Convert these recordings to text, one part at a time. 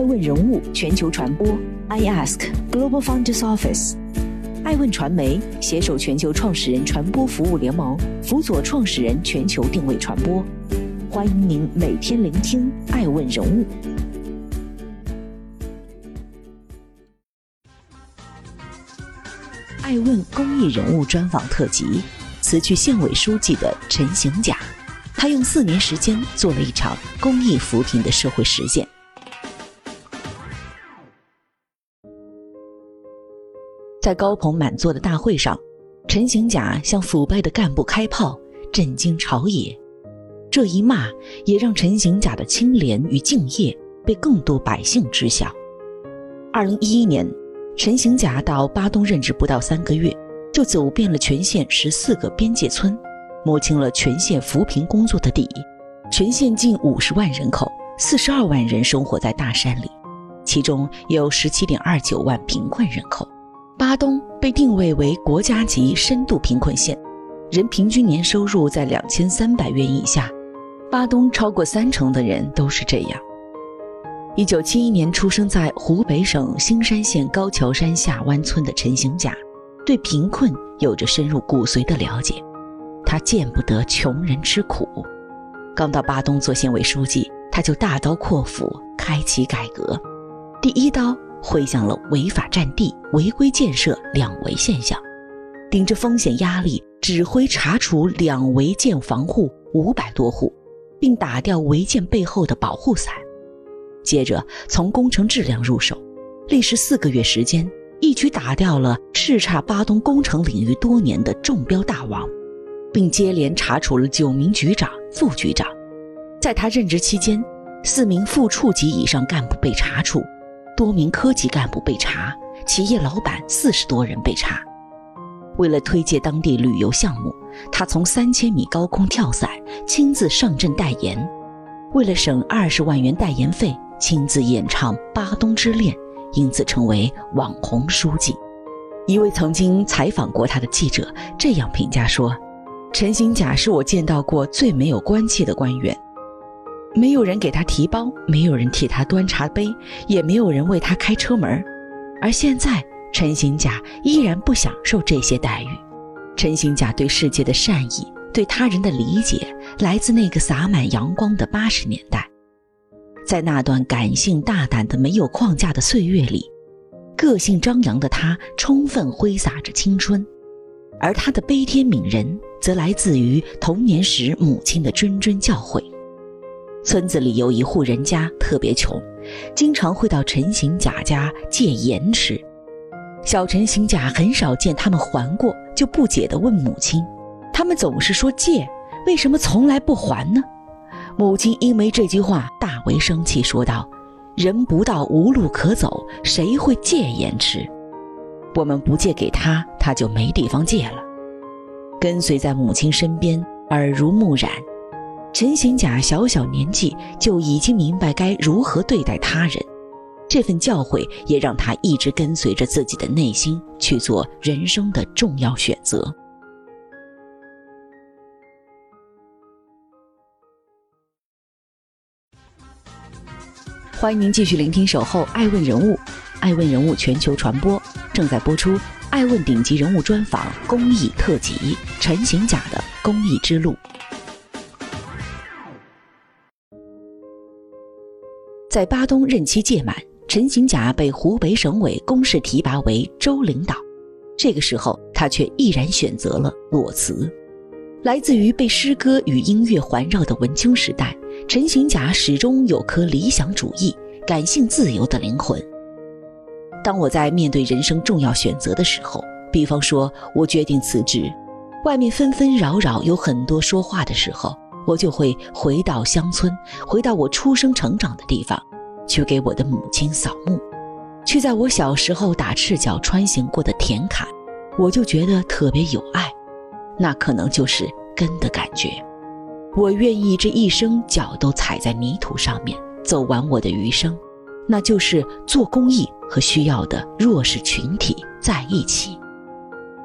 爱问人物全球传播，I Ask Global Founders Office，爱问传媒携手全球创始人传播服务联盟，辅佐创始人全球定位传播。欢迎您每天聆听爱问人物。爱问公益人物专访特辑，辞去县委书记的陈行甲，他用四年时间做了一场公益扶贫的社会实践。在高朋满座的大会上，陈行甲向腐败的干部开炮，震惊朝野。这一骂也让陈行甲的清廉与敬业被更多百姓知晓。二零一一年，陈行甲到巴东任职不到三个月，就走遍了全县十四个边界村，摸清了全县扶贫工作的底。全县近五十万人口，四十二万人生活在大山里，其中有十七点二九万贫困人口。巴东被定位为国家级深度贫困县，人平均年收入在两千三百元以下。巴东超过三成的人都是这样。一九七一年出生在湖北省兴山县高桥山下湾村的陈行甲，对贫困有着深入骨髓的了解。他见不得穷人吃苦。刚到巴东做县委书记，他就大刀阔斧开启改革，第一刀。挥向了违法占地、违规建设两违现象，顶着风险压力，指挥查处两违建房户五百多户，并打掉违建背后的保护伞。接着从工程质量入手，历时四个月时间，一举打掉了叱咤巴东工程领域多年的中标大王，并接连查处了九名局长、副局长。在他任职期间，四名副处级以上干部被查处。多名科级干部被查，企业老板四十多人被查。为了推介当地旅游项目，他从三千米高空跳伞，亲自上阵代言。为了省二十万元代言费，亲自演唱《巴东之恋》，因此成为网红书记。一位曾经采访过他的记者这样评价说：“陈行甲是我见到过最没有官气的官员。”没有人给他提包，没有人替他端茶杯，也没有人为他开车门。而现在，陈行甲依然不享受这些待遇。陈行甲对世界的善意，对他人的理解，来自那个洒满阳光的八十年代。在那段感性大胆的、没有框架的岁月里，个性张扬的他充分挥洒着青春。而他的悲天悯人，则来自于童年时母亲的谆谆教诲。村子里有一户人家特别穷，经常会到陈行甲家借盐吃。小陈行甲很少见他们还过，就不解地问母亲：“他们总是说借，为什么从来不还呢？”母亲因为这句话大为生气，说道：“人不到无路可走，谁会借盐吃？我们不借给他，他就没地方借了。”跟随在母亲身边，耳濡目染。陈行甲小小年纪就已经明白该如何对待他人，这份教诲也让他一直跟随着自己的内心去做人生的重要选择。欢迎您继续聆听《守候爱问人物》，爱问人物全球传播正在播出《爱问顶级人物专访》公益特辑：陈行甲的公益之路。在巴东任期届满，陈行甲被湖北省委公示提拔为州领导。这个时候，他却毅然选择了裸辞。来自于被诗歌与音乐环绕的文青时代，陈行甲始终有颗理想主义、感性自由的灵魂。当我在面对人生重要选择的时候，比方说我决定辞职，外面纷纷扰扰，有很多说话的时候。我就会回到乡村，回到我出生成长的地方，去给我的母亲扫墓，去在我小时候打赤脚穿行过的田坎，我就觉得特别有爱，那可能就是根的感觉。我愿意这一生脚都踩在泥土上面，走完我的余生，那就是做公益和需要的弱势群体在一起，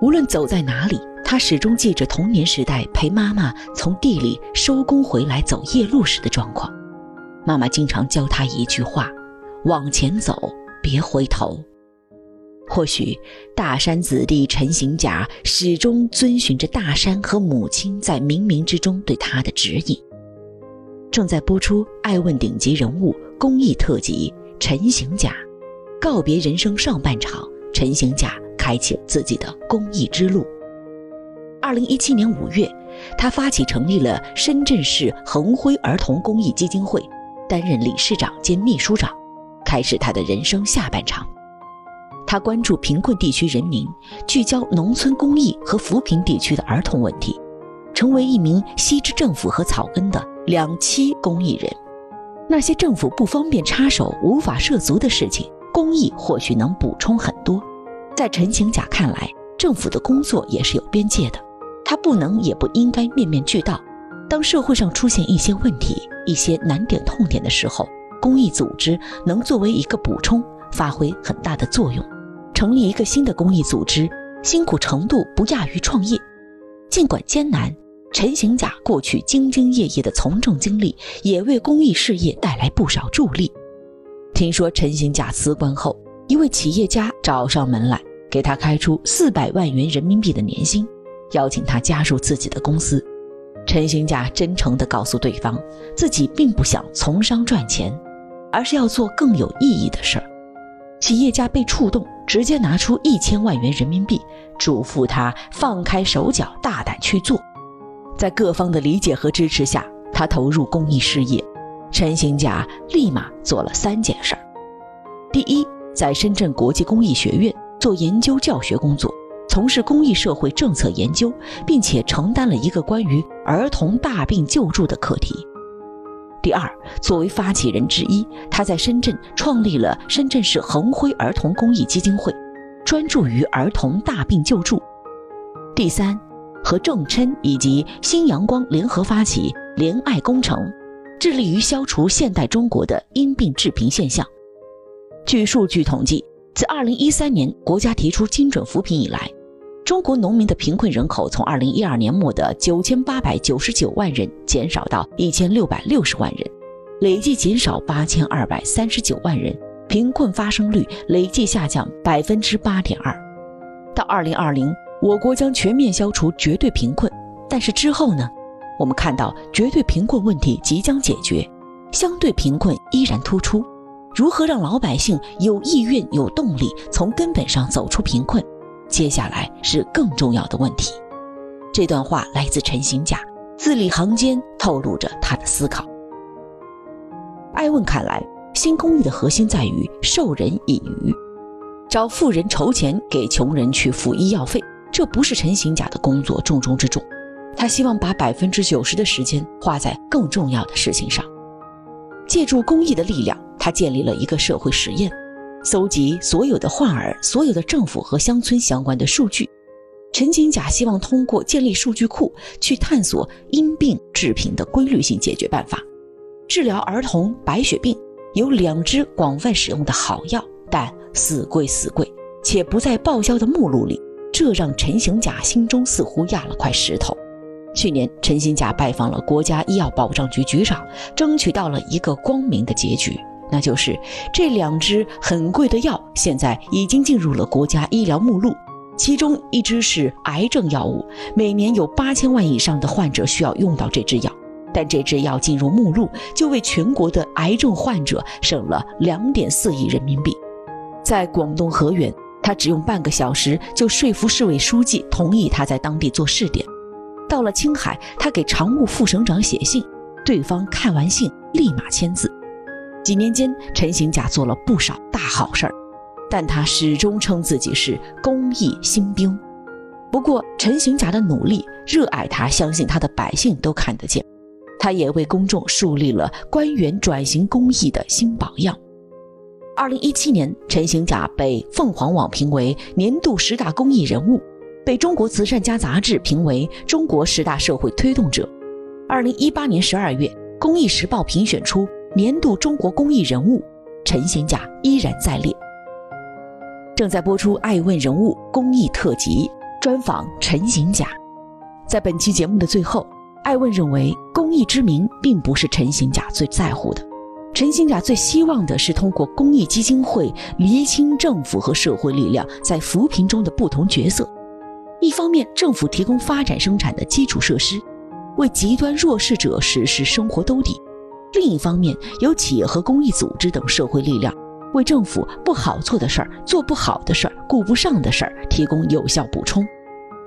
无论走在哪里。他始终记着童年时代陪妈妈从地里收工回来走夜路时的状况。妈妈经常教他一句话：“往前走，别回头。或许大山子弟陈行甲始终遵循着大山和母亲在冥冥之中对他的指引。正在播出《爱问顶级人物》公益特辑《陈行甲》，告别人生上半场，陈行甲开启了自己的公益之路。二零一七年五月，他发起成立了深圳市恒辉儿童公益基金会，担任理事长兼秘书长，开始他的人生下半场。他关注贫困地区人民，聚焦农村公益和扶贫地区的儿童问题，成为一名吸之政府和草根的两栖公益人。那些政府不方便插手、无法涉足的事情，公益或许能补充很多。在陈行甲看来，政府的工作也是有边界的，他不能也不应该面面俱到。当社会上出现一些问题、一些难点痛点的时候，公益组织能作为一个补充，发挥很大的作用。成立一个新的公益组织，辛苦程度不亚于创业。尽管艰难，陈行甲过去兢兢业业的从政经历，也为公益事业带来不少助力。听说陈行甲辞官后，一位企业家找上门来，给他开出四百万元人民币的年薪，邀请他加入自己的公司。陈行甲真诚地告诉对方，自己并不想从商赚钱，而是要做更有意义的事儿。企业家被触动。直接拿出一千万元人民币，嘱咐他放开手脚，大胆去做。在各方的理解和支持下，他投入公益事业。陈行甲立马做了三件事：第一，在深圳国际公益学院做研究教学工作，从事公益社会政策研究，并且承担了一个关于儿童大病救助的课题。第二，作为发起人之一，他在深圳创立了深圳市恒辉儿童公益基金会，专注于儿童大病救助。第三，和郑琛以及新阳光联合发起怜爱工程，致力于消除现代中国的因病致贫现象。据数据统计，自2013年国家提出精准扶贫以来，中国农民的贫困人口从二零一二年末的九千八百九十九万人减少到一千六百六十万人，累计减少八千二百三十九万人，贫困发生率累计下降百分之八点二。到二零二零，我国将全面消除绝对贫困，但是之后呢？我们看到绝对贫困问题即将解决，相对贫困依然突出。如何让老百姓有意愿、有动力，从根本上走出贫困？接下来是更重要的问题。这段话来自陈行甲，字里行间透露着他的思考。艾问看来，新公益的核心在于授人以渔，找富人筹钱给穷人去付医药费，这不是陈行甲的工作重中之重。他希望把百分之九十的时间花在更重要的事情上。借助公益的力量，他建立了一个社会实验。搜集所有的患儿、所有的政府和乡村相关的数据，陈景甲希望通过建立数据库去探索因病致贫的规律性解决办法。治疗儿童白血病有两支广泛使用的好药，但死贵死贵，且不在报销的目录里，这让陈行甲心中似乎压了块石头。去年，陈行甲拜访了国家医药保障局局长，争取到了一个光明的结局。那就是这两支很贵的药，现在已经进入了国家医疗目录。其中一支是癌症药物，每年有八千万以上的患者需要用到这支药。但这支药进入目录，就为全国的癌症患者省了两点四亿人民币。在广东河源，他只用半个小时就说服市委书记同意他在当地做试点。到了青海，他给常务副省长写信，对方看完信立马签字。几年间，陈行甲做了不少大好事儿，但他始终称自己是公益新兵。不过，陈行甲的努力、热爱他、相信他的百姓都看得见，他也为公众树立了官员转型公益的新榜样。二零一七年，陈行甲被凤凰网评为年度十大公益人物，被中国慈善家杂志评为中国十大社会推动者。二零一八年十二月，公益时报评选出。年度中国公益人物陈行甲依然在列。正在播出《爱问人物》公益特辑专访陈行甲。在本期节目的最后，爱问认为公益之名并不是陈行甲最在乎的，陈行甲最希望的是通过公益基金会厘清政府和社会力量在扶贫中的不同角色。一方面，政府提供发展生产的基础设施，为极端弱势者实施生活兜底；另一方面，有企业和公益组织等社会力量，为政府不好做的事儿、做不好的事儿、顾不上的事儿提供有效补充。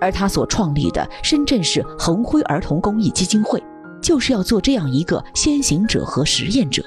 而他所创立的深圳市恒辉儿童公益基金会，就是要做这样一个先行者和实验者。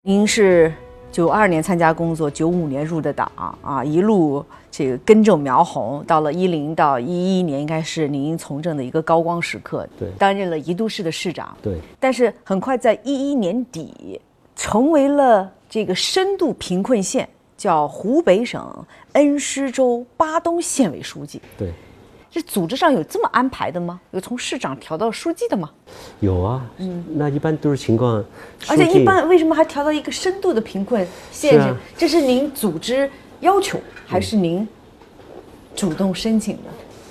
您是九二年参加工作，九五年入的党啊，一路这个根正苗红，到了一零到一一年，应该是您从政的一个高光时刻。对，担任了宜都市的市长。对，但是很快在一一年底，成为了这个深度贫困县，叫湖北省恩施州巴东县委书记。对。这组织上有这么安排的吗？有从市长调到书记的吗？有啊，嗯，那一般都是情况。而且一般为什么还调到一个深度的贫困县？是，这是您组织要求，还是您主动申请的？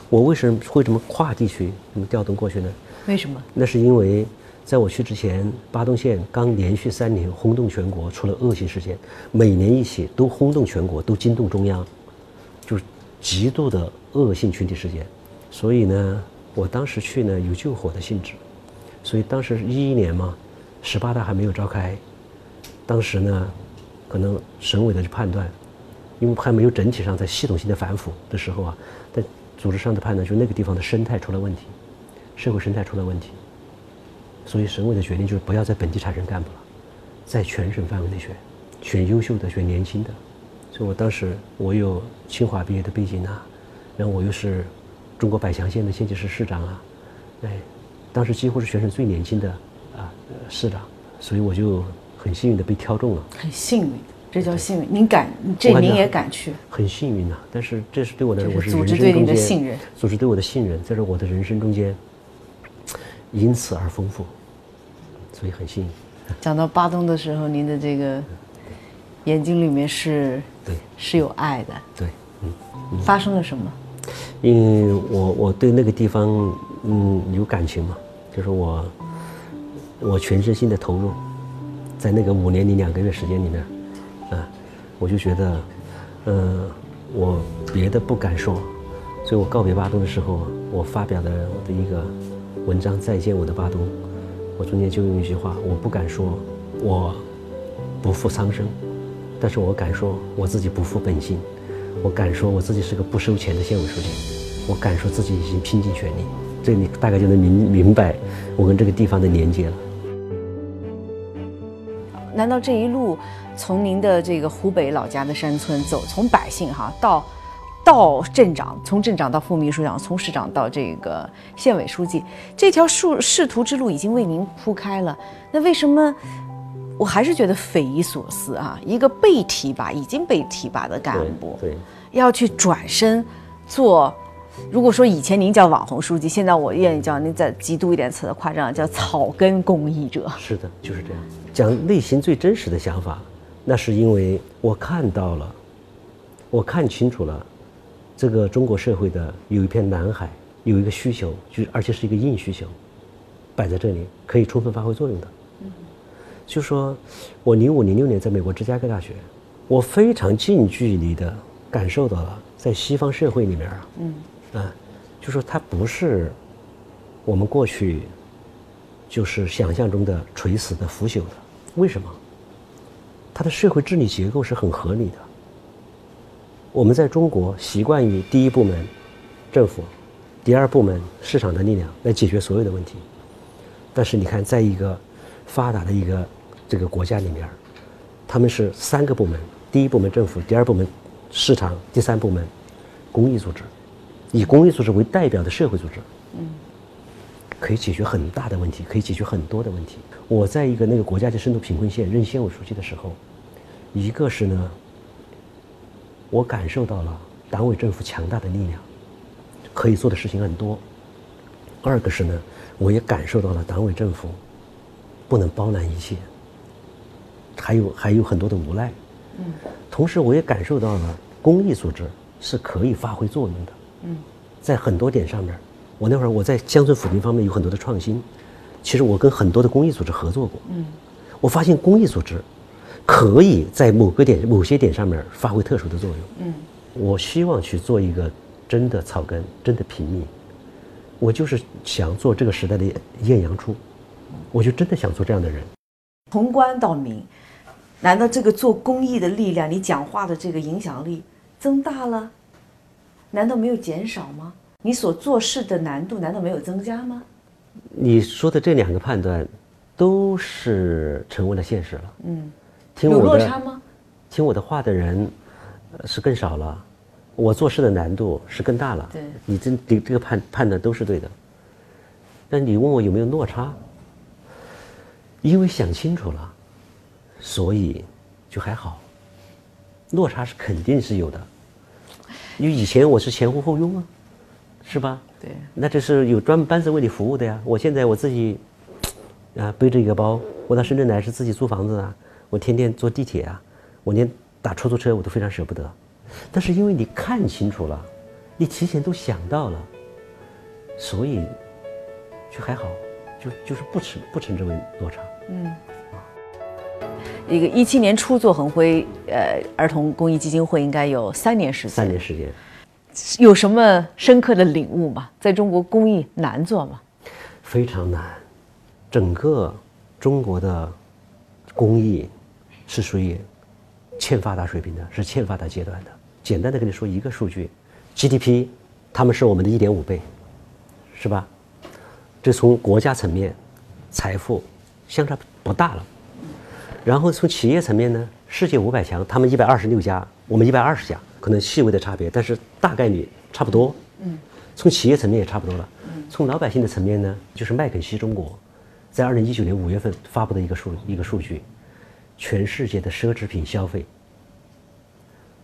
我为什么会这么跨地区这么调动过去呢？为什么？那是因为在我去之前，巴东县刚连续三年轰动全国，出了恶性事件，每年一起都轰动全国，都惊动中央，就是极度的。恶性群体事件，所以呢，我当时去呢有救火的性质，所以当时是一一年嘛，十八大还没有召开，当时呢，可能省委的判断，因为还没有整体上在系统性的反腐的时候啊，在组织上的判断，就那个地方的生态出了问题，社会生态出了问题，所以省委的决定就是不要在本地产生干部了，在全省范围内选，选优秀的，选年轻的，所以我当时我有清华毕业的背景啊。然后我又是中国百强县的县级市市长啊，哎，当时几乎是全省最年轻的啊市长，所以我就很幸运的被挑中了。很幸运，这叫幸运。您敢，这您也敢去？很幸运呐，但是这是对我的，我是组织对你的信任，组织对我的信任，在这我的人生中间，因此而丰富，所以很幸运。讲到巴东的时候，您的这个眼睛里面是，对，是有爱的，对，嗯，发生了什么？因为我我对那个地方嗯有感情嘛，就是我我全身心的投入，在那个五年零两个月时间里面，啊，我就觉得，嗯，我别的不敢说，所以我告别巴东的时候，我发表的我的一个文章《再见我的巴东》，我中间就用一句话，我不敢说我不负苍生，但是我敢说我自己不负本心。我敢说我自己是个不收钱的县委书记，我敢说自己已经拼尽全力，这你大概就能明明白我跟这个地方的连接了。难道这一路从您的这个湖北老家的山村走，从百姓哈到到镇长，从镇长到副秘书长，从市长到这个县委书记，这条仕仕途之路已经为您铺开了，那为什么？我还是觉得匪夷所思啊！一个被提拔、已经被提拔的干部，对，要去转身做。如果说以前您叫网红书记，现在我愿意叫您再极度一点词的夸张，叫草根公益者。是的，就是这样。讲内心最真实的想法，那是因为我看到了，我看清楚了，这个中国社会的有一片蓝海，有一个需求，就而且是一个硬需求，摆在这里可以充分发挥作用的。就说，我零五零六年在美国芝加哥大学，我非常近距离的感受到了，在西方社会里面啊，嗯，啊，就说它不是我们过去就是想象中的垂死的腐朽的，为什么？它的社会治理结构是很合理的。我们在中国习惯于第一部门政府，第二部门市场的力量来解决所有的问题，但是你看，在一个发达的一个这个国家里面，他们是三个部门：第一部门政府，第二部门市场，第三部门公益组织，以公益组织为代表的社会组织，嗯，可以解决很大的问题，可以解决很多的问题。我在一个那个国家级深度贫困县任县委书记的时候，一个是呢，我感受到了党委政府强大的力量，可以做的事情很多；二个是呢，我也感受到了党委政府不能包揽一切。还有还有很多的无奈，嗯，同时我也感受到了公益组织是可以发挥作用的，嗯，在很多点上面我那会儿我在乡村扶贫方面有很多的创新，其实我跟很多的公益组织合作过。嗯，我发现公益组织可以在某个点、某些点上面发挥特殊的作用。嗯，我希望去做一个真的草根、真的平民。我就是想做这个时代的艳阳处，我就真的想做这样的人。从官到民，难道这个做公益的力量，你讲话的这个影响力增大了？难道没有减少吗？你所做事的难度难道没有增加吗？你说的这两个判断，都是成为了现实了。嗯，听有我的落差吗？听我的话的人呃是更少了，我做事的难度是更大了。对你这这这个判判断都是对的。但你问我有没有落差？因为想清楚了，所以就还好。落差是肯定是有的，因为以前我是前呼后拥啊，是吧？对，那这是有专门班子为你服务的呀。我现在我自己啊背着一个包，我到深圳来是自己租房子啊，我天天坐地铁啊，我连打出租车我都非常舍不得。但是因为你看清楚了，你提前都想到了，所以就还好，就就是不称不称之为落差。一个一七年初做恒辉呃儿童公益基金会，应该有三年时间。三年时间，有什么深刻的领悟吗？在中国公益难做吗？非常难。整个中国的公益是属于欠发达水平的，是欠发达阶段的。简单的跟你说一个数据，GDP，他们是我们的一点五倍，是吧？这从国家层面，财富相差不大了。然后从企业层面呢，世界五百强，他们一百二十六家，我们一百二十家，可能细微的差别，但是大概率差不多。嗯，从企业层面也差不多了。从老百姓的层面呢，就是麦肯锡中国，在二零一九年五月份发布的一个数一个数据，全世界的奢侈品消费，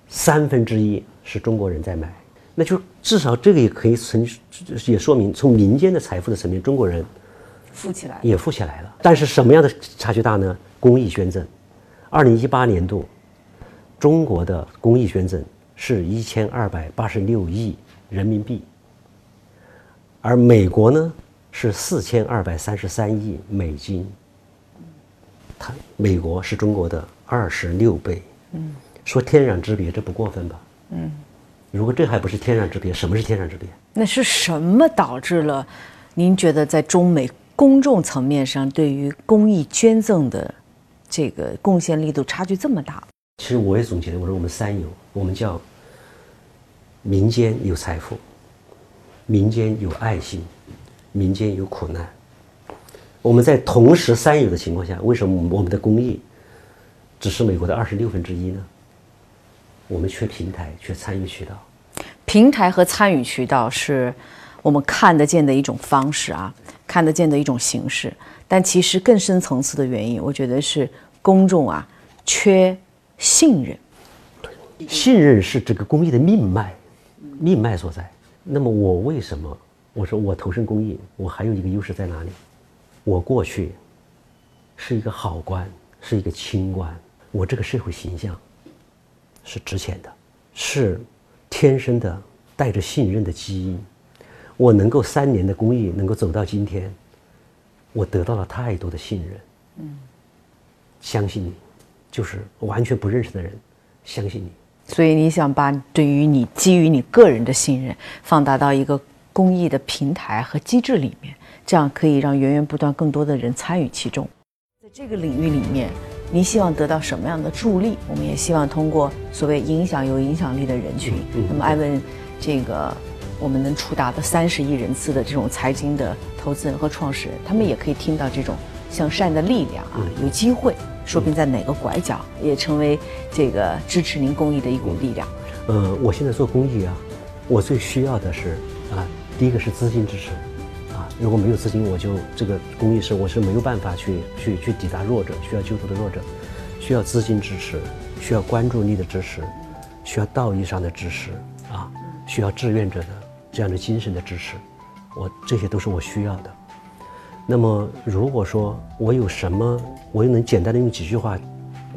三分之一是中国人在买，那就至少这个也可以从也说明从民间的财富的层面，中国人富起来，也富起来了。但是什么样的差距大呢？公益捐赠，二零一八年度，中国的公益捐赠是一千二百八十六亿人民币，而美国呢是四千二百三十三亿美金。它美国是中国的二十六倍。嗯，说天壤之别，这不过分吧？嗯，如果这还不是天壤之别，什么是天壤之别？那是什么导致了？您觉得在中美公众层面上，对于公益捐赠的这个贡献力度差距这么大？其实我也总结了，我说我们三有，我们叫民间有财富，民间有爱心，民间有苦难。我们在同时三有的情况下，为什么我们的公益只是美国的二十六分之一呢？我们缺平台，缺参与渠道。平台和参与渠道是我们看得见的一种方式啊，看得见的一种形式。但其实更深层次的原因，我觉得是公众啊缺信任。信任是这个公益的命脉，命脉所在。那么我为什么我说我投身公益？我还有一个优势在哪里？我过去是一个好官，是一个清官，我这个社会形象是值钱的，是天生的带着信任的基因。我能够三年的公益能够走到今天，我得到了太多的信任。嗯，相信你，就是完全不认识的人，相信你。所以你想把对于你基于你个人的信任放大到一个公益的平台和机制里面，这样可以让源源不断更多的人参与其中。在这个领域里面，你希望得到什么样的助力？我们也希望通过所谓影响有影响力的人群。那么艾文，这个我们能触达的三十亿人次的这种财经的投资人和创始人，他们也可以听到这种向善的力量啊，有机会。说不定在哪个拐角也成为这个支持您公益的一股力量。呃，我现在做公益啊，我最需要的是啊，第一个是资金支持，啊，如果没有资金，我就这个公益是我是没有办法去去去抵达弱者，需要救助的弱者，需要资金支持，需要关注力的支持，需要道义上的支持啊，需要志愿者的这样的精神的支持，我这些都是我需要的。那么，如果说我有什么，我又能简单的用几句话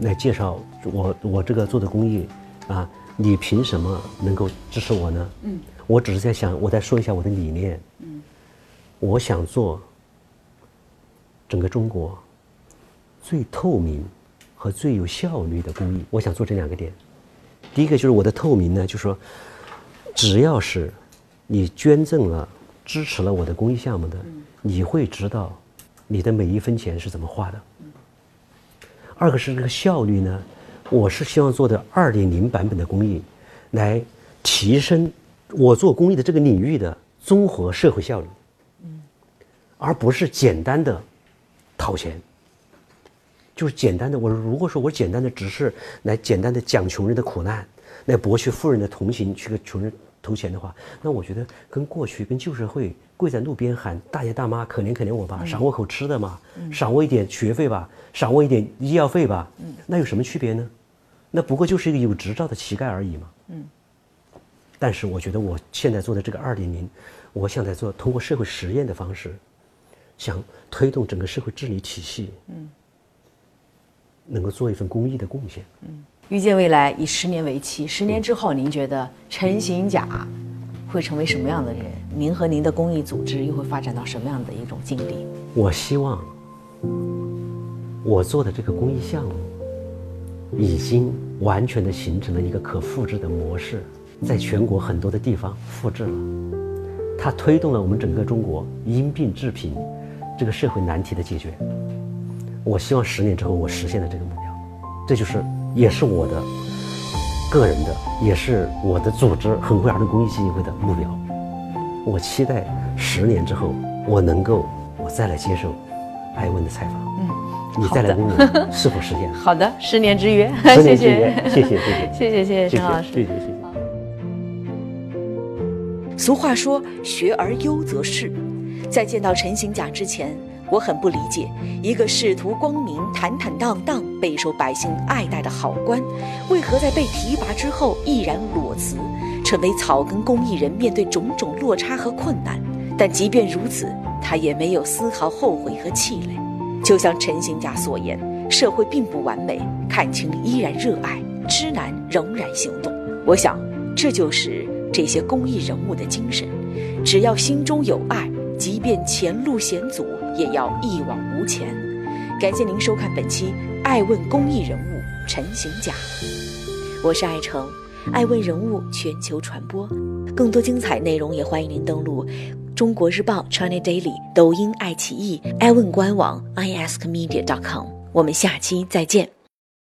来介绍我我这个做的公益啊，你凭什么能够支持我呢？嗯，我只是在想，我再说一下我的理念。嗯，我想做整个中国最透明和最有效率的公益。我想做这两个点。第一个就是我的透明呢，就是说，只要是你捐赠了、支持了我的公益项目的，你会知道你的每一分钱是怎么花的。二个是这个效率呢，我是希望做的二点零版本的公益，来提升我做公益的这个领域的综合社会效率，而不是简单的讨钱。就是简单的，我如果说我简单的只是来简单的讲穷人的苦难，来博取富人的同情，去给穷人投钱的话，那我觉得跟过去跟旧社会跪在路边喊大爷大妈可怜可怜我吧，赏我口吃的嘛，赏我一点学费吧，赏我一点医药费吧，那有什么区别呢？那不过就是一个有执照的乞丐而已嘛。嗯。但是我觉得我现在做的这个二点零，我想在做通过社会实验的方式，想推动整个社会治理体系。嗯。能够做一份公益的贡献。嗯，预见未来以十年为期，十年之后，您觉得陈行甲会成为什么样的人？您和您的公益组织又会发展到什么样的一种境地？我希望我做的这个公益项目已经完全的形成了一个可复制的模式，在全国很多的地方复制了，它推动了我们整个中国因病致贫这个社会难题的解决。我希望十年之后我实现了这个目标，这就是也是我的个人的，也是我的组织恒辉儿童公益基金会的目标。我期待十年之后我能够我再来接受艾问的采访，嗯，你再来问我是否实现。好的，十年之约，谢谢，谢谢，谢谢，谢谢，谢谢，谢谢陈老师，谢谢，谢谢。俗话说“学而优则仕”，在见到陈行甲之前。我很不理解，一个仕途光明、坦坦荡荡、备受百姓爱戴的好官，为何在被提拔之后毅然裸辞，成为草根公益人？面对种种落差和困难，但即便如此，他也没有丝毫后悔和气馁。就像陈行甲所言：“社会并不完美，看清依然热爱，知难仍然行动。”我想，这就是这些公益人物的精神。只要心中有爱。即便前路险阻，也要一往无前。感谢您收看本期《爱问公益人物陈行甲》，我是爱成，爱问人物全球传播。更多精彩内容也欢迎您登录中国日报 China Daily、抖音爱奇艺、爱问官网 iaskmedia.com。我们下期再见。